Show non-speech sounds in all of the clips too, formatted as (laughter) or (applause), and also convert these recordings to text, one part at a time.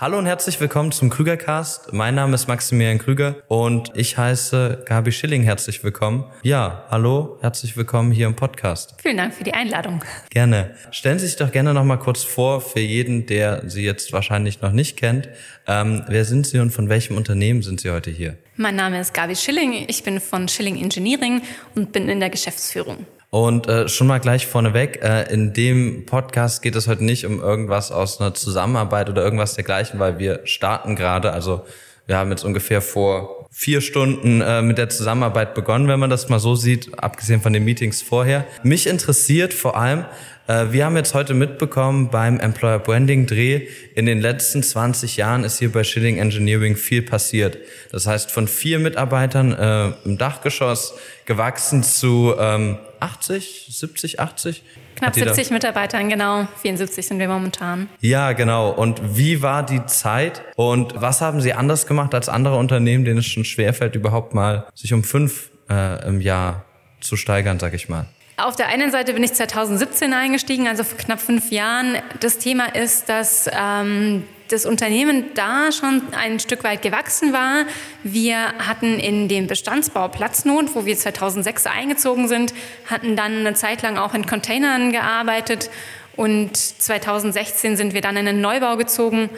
Hallo und herzlich willkommen zum Krügercast. Mein Name ist Maximilian Krüger und ich heiße Gabi Schilling. Herzlich willkommen. Ja, hallo, herzlich willkommen hier im Podcast. Vielen Dank für die Einladung. Gerne. Stellen Sie sich doch gerne noch mal kurz vor für jeden, der Sie jetzt wahrscheinlich noch nicht kennt. Ähm, wer sind Sie und von welchem Unternehmen sind Sie heute hier? Mein Name ist Gabi Schilling. Ich bin von Schilling Engineering und bin in der Geschäftsführung. Und äh, schon mal gleich vorneweg, äh, in dem Podcast geht es heute nicht um irgendwas aus einer Zusammenarbeit oder irgendwas dergleichen, weil wir starten gerade, also wir haben jetzt ungefähr vor vier Stunden äh, mit der Zusammenarbeit begonnen, wenn man das mal so sieht, abgesehen von den Meetings vorher. Mich interessiert vor allem, wir haben jetzt heute mitbekommen beim Employer Branding Dreh, in den letzten 20 Jahren ist hier bei Schilling Engineering viel passiert. Das heißt, von vier Mitarbeitern äh, im Dachgeschoss gewachsen zu ähm, 80, 70, 80? Knapp 70 Mitarbeitern, genau. 74 sind wir momentan. Ja, genau. Und wie war die Zeit und was haben Sie anders gemacht als andere Unternehmen, denen es schon schwerfällt, überhaupt mal sich um fünf äh, im Jahr zu steigern, sag ich mal? Auf der einen Seite bin ich 2017 eingestiegen, also vor knapp fünf Jahren. Das Thema ist, dass ähm, das Unternehmen da schon ein Stück weit gewachsen war. Wir hatten in dem Bestandsbau Platznot, wo wir 2006 eingezogen sind, hatten dann eine Zeit lang auch in Containern gearbeitet und 2016 sind wir dann in den Neubau gezogen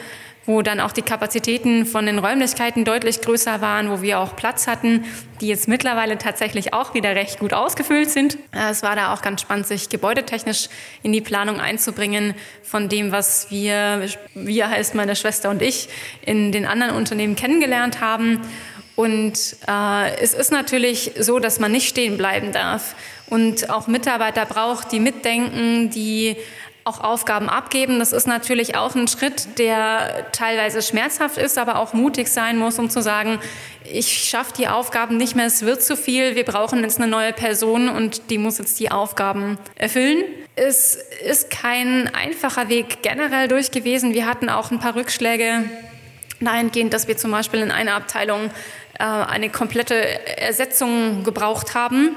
wo dann auch die Kapazitäten von den Räumlichkeiten deutlich größer waren, wo wir auch Platz hatten, die jetzt mittlerweile tatsächlich auch wieder recht gut ausgefüllt sind. Es war da auch ganz spannend, sich gebäudetechnisch in die Planung einzubringen von dem, was wir, wir heißt meine Schwester und ich, in den anderen Unternehmen kennengelernt haben. Und äh, es ist natürlich so, dass man nicht stehen bleiben darf und auch Mitarbeiter braucht, die mitdenken, die auch Aufgaben abgeben. Das ist natürlich auch ein Schritt, der teilweise schmerzhaft ist, aber auch mutig sein muss, um zu sagen, ich schaffe die Aufgaben nicht mehr, es wird zu viel, wir brauchen jetzt eine neue Person und die muss jetzt die Aufgaben erfüllen. Es ist kein einfacher Weg generell durch gewesen. Wir hatten auch ein paar Rückschläge dahingehend, dass wir zum Beispiel in einer Abteilung äh, eine komplette Ersetzung gebraucht haben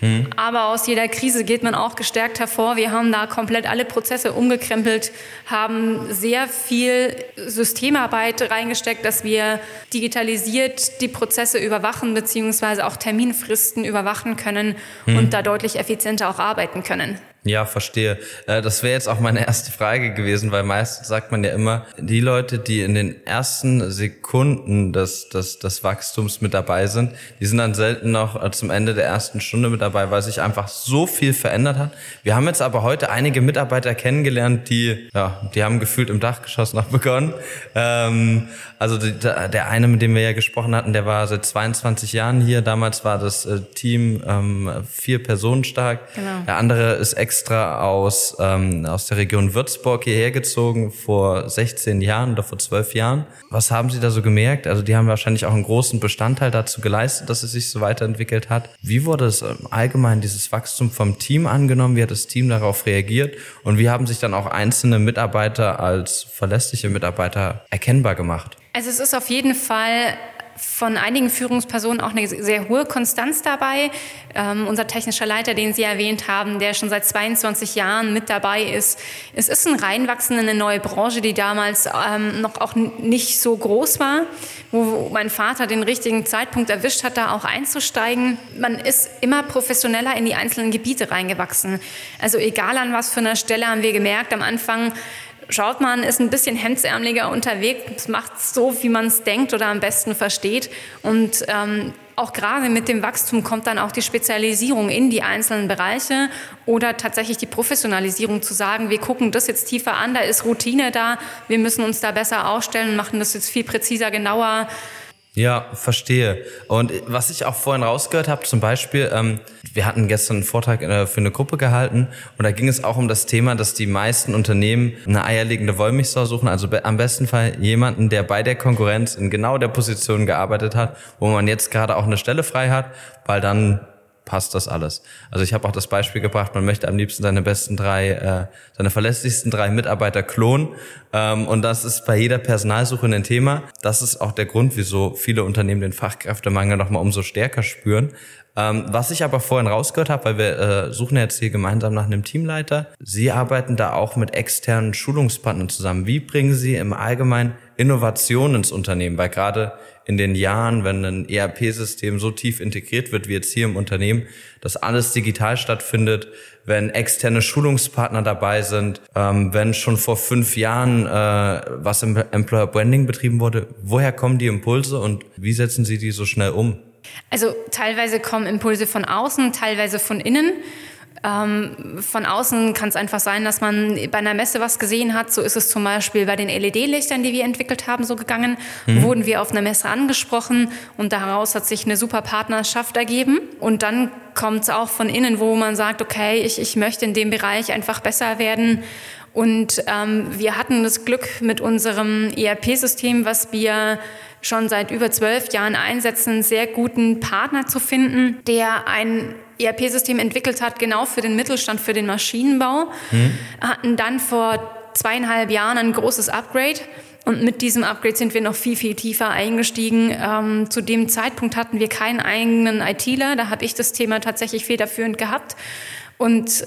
Mhm. Aber aus jeder Krise geht man auch gestärkt hervor. Wir haben da komplett alle Prozesse umgekrempelt, haben sehr viel Systemarbeit reingesteckt, dass wir digitalisiert die Prozesse überwachen beziehungsweise auch Terminfristen überwachen können mhm. und da deutlich effizienter auch arbeiten können. Ja, verstehe. Äh, das wäre jetzt auch meine erste Frage gewesen, weil meistens sagt man ja immer, die Leute, die in den ersten Sekunden des, des, des Wachstums mit dabei sind, die sind dann selten noch äh, zum Ende der ersten Stunde mit dabei, weil sich einfach so viel verändert hat. Wir haben jetzt aber heute einige Mitarbeiter kennengelernt, die, ja, die haben gefühlt im Dachgeschoss noch (laughs) begonnen. Ähm, also die, der eine, mit dem wir ja gesprochen hatten, der war seit 22 Jahren hier. Damals war das äh, Team ähm, vier Personen stark. Genau. Der andere ist extra aus, ähm, aus der Region Würzburg hierher gezogen vor 16 Jahren oder vor 12 Jahren. Was haben Sie da so gemerkt? Also die haben wahrscheinlich auch einen großen Bestandteil dazu geleistet, dass es sich so weiterentwickelt hat. Wie wurde es ähm, allgemein dieses Wachstum vom Team angenommen? Wie hat das Team darauf reagiert? Und wie haben sich dann auch einzelne Mitarbeiter als verlässliche Mitarbeiter erkennbar gemacht? Also es ist auf jeden Fall von einigen Führungspersonen auch eine sehr hohe Konstanz dabei. Ähm, unser technischer Leiter, den Sie erwähnt haben, der schon seit 22 Jahren mit dabei ist. Es ist ein Reinwachsen in eine neue Branche, die damals ähm, noch auch nicht so groß war, wo mein Vater den richtigen Zeitpunkt erwischt hat, da auch einzusteigen. Man ist immer professioneller in die einzelnen Gebiete reingewachsen. Also egal an was für einer Stelle haben wir gemerkt, am Anfang schaut man, ist ein bisschen hemdsärmeliger unterwegs, macht so, wie man es denkt oder am besten versteht. Und ähm, auch gerade mit dem Wachstum kommt dann auch die Spezialisierung in die einzelnen Bereiche oder tatsächlich die Professionalisierung zu sagen, wir gucken das jetzt tiefer an, da ist Routine da, wir müssen uns da besser aufstellen, machen das jetzt viel präziser, genauer. Ja, verstehe. Und was ich auch vorhin rausgehört habe, zum Beispiel, ähm, wir hatten gestern einen Vortrag äh, für eine Gruppe gehalten und da ging es auch um das Thema, dass die meisten Unternehmen eine eierlegende Wollmilchsau suchen, also am besten Fall jemanden, der bei der Konkurrenz in genau der Position gearbeitet hat, wo man jetzt gerade auch eine Stelle frei hat, weil dann passt das alles. Also ich habe auch das Beispiel gebracht, man möchte am liebsten seine besten drei, äh, seine verlässlichsten drei Mitarbeiter klonen. Ähm, und das ist bei jeder Personalsuche ein Thema. Das ist auch der Grund, wieso viele Unternehmen den Fachkräftemangel nochmal umso stärker spüren. Ähm, was ich aber vorhin rausgehört habe, weil wir äh, suchen jetzt hier gemeinsam nach einem Teamleiter. Sie arbeiten da auch mit externen Schulungspartnern zusammen. Wie bringen Sie im Allgemeinen Innovation ins Unternehmen, weil gerade in den Jahren, wenn ein ERP-System so tief integriert wird wie jetzt hier im Unternehmen, dass alles digital stattfindet, wenn externe Schulungspartner dabei sind, ähm, wenn schon vor fünf Jahren äh, was im Employer Branding betrieben wurde, woher kommen die Impulse und wie setzen Sie die so schnell um? Also teilweise kommen Impulse von außen, teilweise von innen. Ähm, von außen kann es einfach sein, dass man bei einer Messe was gesehen hat. So ist es zum Beispiel bei den LED-Lichtern, die wir entwickelt haben, so gegangen. Mhm. Wurden wir auf einer Messe angesprochen und daraus hat sich eine super Partnerschaft ergeben. Und dann kommt es auch von innen, wo man sagt, okay, ich, ich möchte in dem Bereich einfach besser werden. Und ähm, wir hatten das Glück mit unserem ERP-System, was wir schon seit über zwölf Jahren einsetzen, einen sehr guten Partner zu finden, der ein ERP-System entwickelt hat, genau für den Mittelstand, für den Maschinenbau. Mhm. Hatten dann vor zweieinhalb Jahren ein großes Upgrade. Und mit diesem Upgrade sind wir noch viel, viel tiefer eingestiegen. Ähm, zu dem Zeitpunkt hatten wir keinen eigenen ITler. Da habe ich das Thema tatsächlich federführend gehabt. Und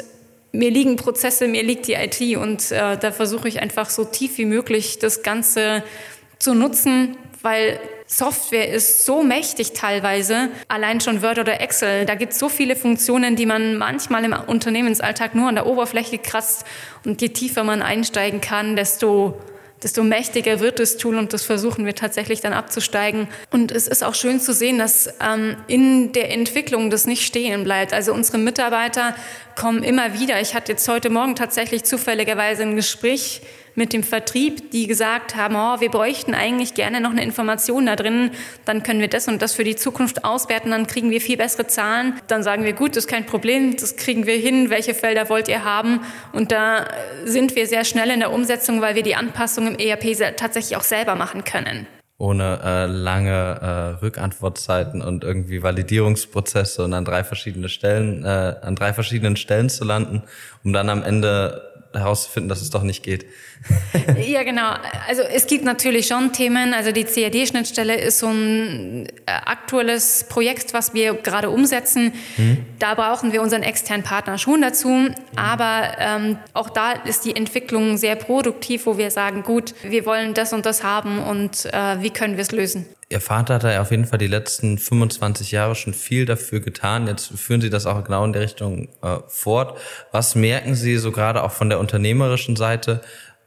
mir liegen Prozesse, mir liegt die IT. Und äh, da versuche ich einfach so tief wie möglich das Ganze zu nutzen, weil Software ist so mächtig teilweise, allein schon Word oder Excel. Da gibt es so viele Funktionen, die man manchmal im Unternehmensalltag nur an der Oberfläche kratzt. Und je tiefer man einsteigen kann, desto desto mächtiger wird das Tool und das versuchen wir tatsächlich dann abzusteigen. Und es ist auch schön zu sehen, dass ähm, in der Entwicklung das nicht stehen bleibt. Also unsere Mitarbeiter kommen immer wieder. Ich hatte jetzt heute Morgen tatsächlich zufälligerweise ein Gespräch mit dem Vertrieb, die gesagt haben, oh, wir bräuchten eigentlich gerne noch eine Information da drin, dann können wir das und das für die Zukunft auswerten, dann kriegen wir viel bessere Zahlen. Dann sagen wir, gut, das ist kein Problem, das kriegen wir hin, welche Felder wollt ihr haben? Und da sind wir sehr schnell in der Umsetzung, weil wir die Anpassung im ERP tatsächlich auch selber machen können ohne äh, lange äh, Rückantwortzeiten und irgendwie Validierungsprozesse und an drei verschiedene Stellen, äh, an drei verschiedenen Stellen zu landen, um dann am Ende herauszufinden, dass es doch nicht geht. (laughs) ja, genau. Also es gibt natürlich schon Themen. Also die CAD-Schnittstelle ist so ein äh, aktuelles Projekt, was wir gerade umsetzen. Mhm. Da brauchen wir unseren externen Partner schon dazu. Mhm. Aber ähm, auch da ist die Entwicklung sehr produktiv, wo wir sagen, gut, wir wollen das und das haben und äh, wie können wir es lösen. Ihr Vater hat ja auf jeden Fall die letzten 25 Jahre schon viel dafür getan. Jetzt führen Sie das auch genau in der Richtung äh, fort. Was merken Sie so gerade auch von der unternehmerischen Seite?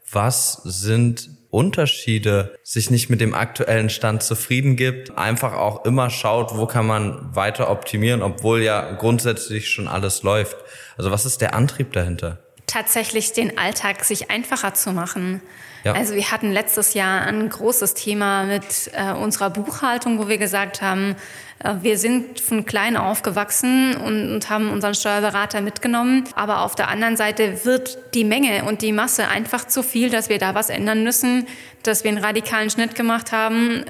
Was sind Unterschiede, sich nicht mit dem aktuellen Stand zufrieden gibt, einfach auch immer schaut, wo kann man weiter optimieren, obwohl ja grundsätzlich schon alles läuft. Also was ist der Antrieb dahinter? Tatsächlich den Alltag sich einfacher zu machen. Ja. Also wir hatten letztes Jahr ein großes Thema mit äh, unserer Buchhaltung, wo wir gesagt haben, äh, wir sind von klein aufgewachsen und, und, haben unseren Steuerberater mitgenommen. Aber auf der anderen Seite wird die Menge und die Masse einfach zu viel, dass wir da was ändern müssen, dass wir einen radikalen Schnitt gemacht haben.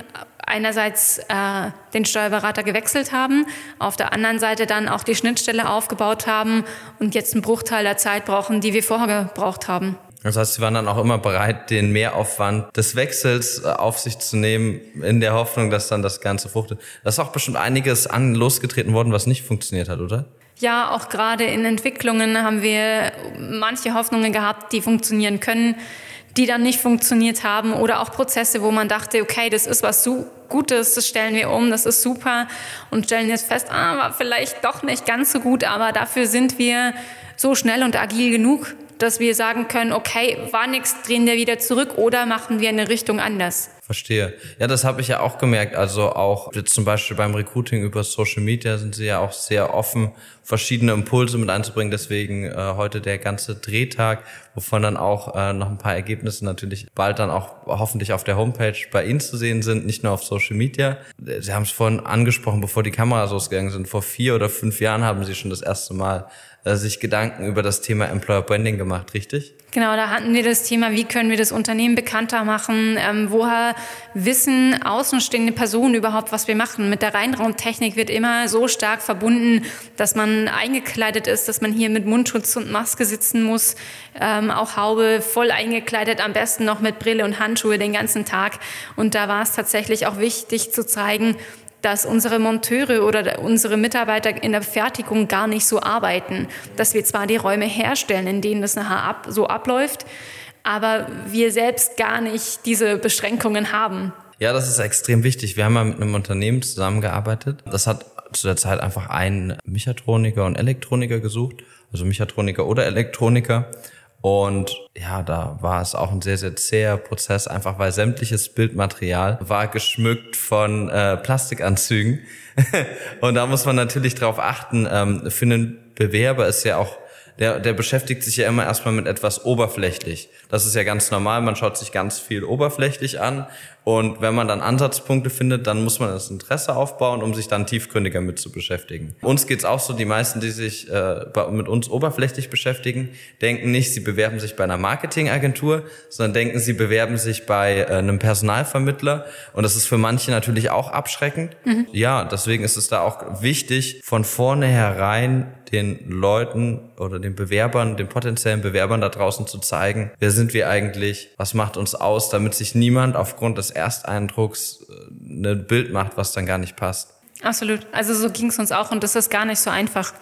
Einerseits äh, den Steuerberater gewechselt haben, auf der anderen Seite dann auch die Schnittstelle aufgebaut haben und jetzt einen Bruchteil der Zeit brauchen, die wir vorher gebraucht haben. Das heißt, sie waren dann auch immer bereit, den Mehraufwand des Wechsels äh, auf sich zu nehmen, in der Hoffnung, dass dann das Ganze fruchtet. Da ist auch bestimmt einiges an losgetreten worden, was nicht funktioniert hat, oder? Ja, auch gerade in Entwicklungen haben wir manche Hoffnungen gehabt, die funktionieren können, die dann nicht funktioniert haben oder auch Prozesse, wo man dachte, okay, das ist was so Gutes, das stellen wir um, das ist super und stellen jetzt fest, ah, war vielleicht doch nicht ganz so gut, aber dafür sind wir so schnell und agil genug, dass wir sagen können, okay, war nichts, drehen wir wieder zurück oder machen wir eine Richtung anders. Verstehe. Ja, das habe ich ja auch gemerkt. Also auch jetzt zum Beispiel beim Recruiting über Social Media sind sie ja auch sehr offen, verschiedene Impulse mit einzubringen. Deswegen äh, heute der ganze Drehtag, wovon dann auch äh, noch ein paar Ergebnisse natürlich bald dann auch hoffentlich auf der Homepage bei Ihnen zu sehen sind, nicht nur auf Social Media. Sie haben es vorhin angesprochen, bevor die Kameras ausgegangen sind. Vor vier oder fünf Jahren haben Sie schon das erste Mal äh, sich Gedanken über das Thema Employer Branding gemacht, richtig? Genau, da hatten wir das Thema, wie können wir das Unternehmen bekannter machen, ähm, woher wissen außenstehende Personen überhaupt, was wir machen. Mit der Reinraumtechnik wird immer so stark verbunden, dass man eingekleidet ist, dass man hier mit Mundschutz und Maske sitzen muss, ähm, auch Haube voll eingekleidet, am besten noch mit Brille und Handschuhe den ganzen Tag. Und da war es tatsächlich auch wichtig zu zeigen, dass unsere Monteure oder unsere Mitarbeiter in der Fertigung gar nicht so arbeiten, dass wir zwar die Räume herstellen, in denen das nachher ab, so abläuft, aber wir selbst gar nicht diese Beschränkungen haben. Ja, das ist extrem wichtig. Wir haben mal mit einem Unternehmen zusammengearbeitet. Das hat zu der Zeit einfach einen Mechatroniker und Elektroniker gesucht, also Mechatroniker oder Elektroniker. Und ja, da war es auch ein sehr, sehr zäher Prozess, einfach weil sämtliches Bildmaterial war geschmückt von äh, Plastikanzügen. (laughs) und da muss man natürlich drauf achten. Ähm, für einen Bewerber ist ja auch der, der beschäftigt sich ja immer erstmal mit etwas oberflächlich. Das ist ja ganz normal, man schaut sich ganz viel oberflächlich an und wenn man dann Ansatzpunkte findet, dann muss man das Interesse aufbauen, um sich dann tiefgründiger mit zu beschäftigen. Uns geht's auch so, die meisten, die sich äh, mit uns oberflächlich beschäftigen, denken nicht, sie bewerben sich bei einer Marketingagentur, sondern denken, sie bewerben sich bei äh, einem Personalvermittler. Und das ist für manche natürlich auch abschreckend. Mhm. Ja, deswegen ist es da auch wichtig, von vornherein den Leuten oder den Bewerbern, den potenziellen Bewerbern da draußen zu zeigen, wer sind wir eigentlich, was macht uns aus, damit sich niemand aufgrund des Ersteindrucks ein äh, Bild macht, was dann gar nicht passt. Absolut. Also so ging es uns auch und das ist gar nicht so einfach,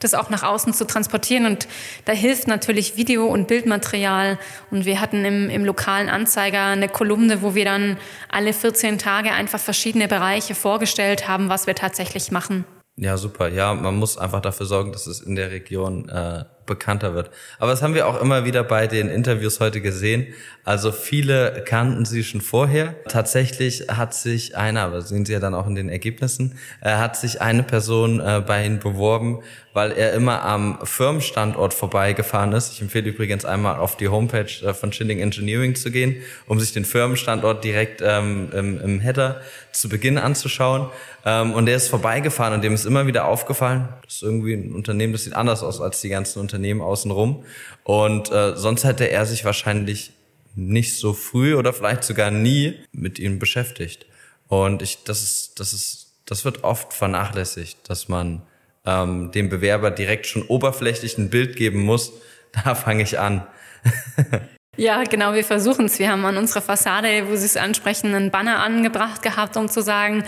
das auch nach außen zu transportieren. Und da hilft natürlich Video- und Bildmaterial. Und wir hatten im, im lokalen Anzeiger eine Kolumne, wo wir dann alle 14 Tage einfach verschiedene Bereiche vorgestellt haben, was wir tatsächlich machen. Ja, super. Ja, man muss einfach dafür sorgen, dass es in der Region äh, bekannter wird. Aber das haben wir auch immer wieder bei den Interviews heute gesehen. Also viele kannten sie schon vorher. Tatsächlich hat sich einer, aber sehen Sie ja dann auch in den Ergebnissen, äh, hat sich eine Person äh, bei Ihnen beworben, weil er immer am Firmenstandort vorbeigefahren ist. Ich empfehle übrigens einmal auf die Homepage äh, von Schilling Engineering zu gehen, um sich den Firmenstandort direkt ähm, im, im Header zu Beginn anzuschauen. Ähm, und der ist vorbeigefahren und dem ist immer wieder aufgefallen, das ist irgendwie ein Unternehmen, das sieht anders aus als die ganzen Unternehmen außenrum. Und äh, sonst hätte er sich wahrscheinlich nicht so früh oder vielleicht sogar nie mit ihnen beschäftigt. Und ich, das ist, das ist, das wird oft vernachlässigt, dass man ähm, dem Bewerber direkt schon oberflächlich ein Bild geben muss. (laughs) Da fange ich an. (laughs) Ja, genau, wir versuchen es. Wir haben an unserer Fassade, wo Sie es ansprechen, einen Banner angebracht gehabt, um zu sagen,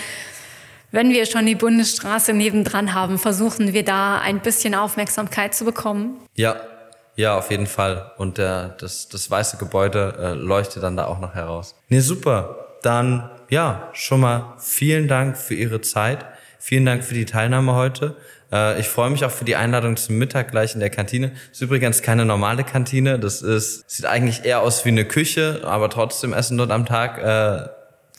wenn wir schon die Bundesstraße nebendran haben, versuchen wir da ein bisschen Aufmerksamkeit zu bekommen. Ja, ja, auf jeden Fall. Und der, das, das weiße Gebäude äh, leuchtet dann da auch noch heraus. Nee, super. Dann, ja, schon mal vielen Dank für Ihre Zeit. Vielen Dank für die Teilnahme heute. Äh, ich freue mich auch für die Einladung zum Mittag gleich in der Kantine. Ist übrigens keine normale Kantine. Das ist, sieht eigentlich eher aus wie eine Küche, aber trotzdem essen dort am Tag äh,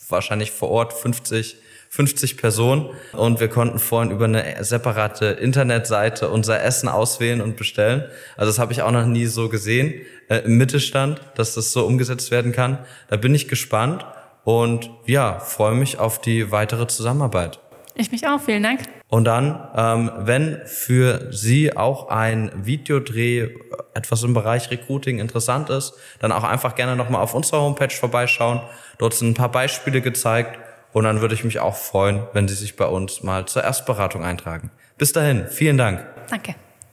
wahrscheinlich vor Ort 50 50 Personen und wir konnten vorhin über eine separate Internetseite unser Essen auswählen und bestellen. Also das habe ich auch noch nie so gesehen äh, im Mittelstand, dass das so umgesetzt werden kann. Da bin ich gespannt und ja, freue mich auf die weitere Zusammenarbeit. Ich mich auch, vielen Dank. Und dann, ähm, wenn für Sie auch ein Videodreh etwas im Bereich Recruiting interessant ist, dann auch einfach gerne nochmal auf unserer Homepage vorbeischauen. Dort sind ein paar Beispiele gezeigt und dann würde ich mich auch freuen, wenn Sie sich bei uns mal zur Erstberatung eintragen. Bis dahin, vielen Dank. Danke.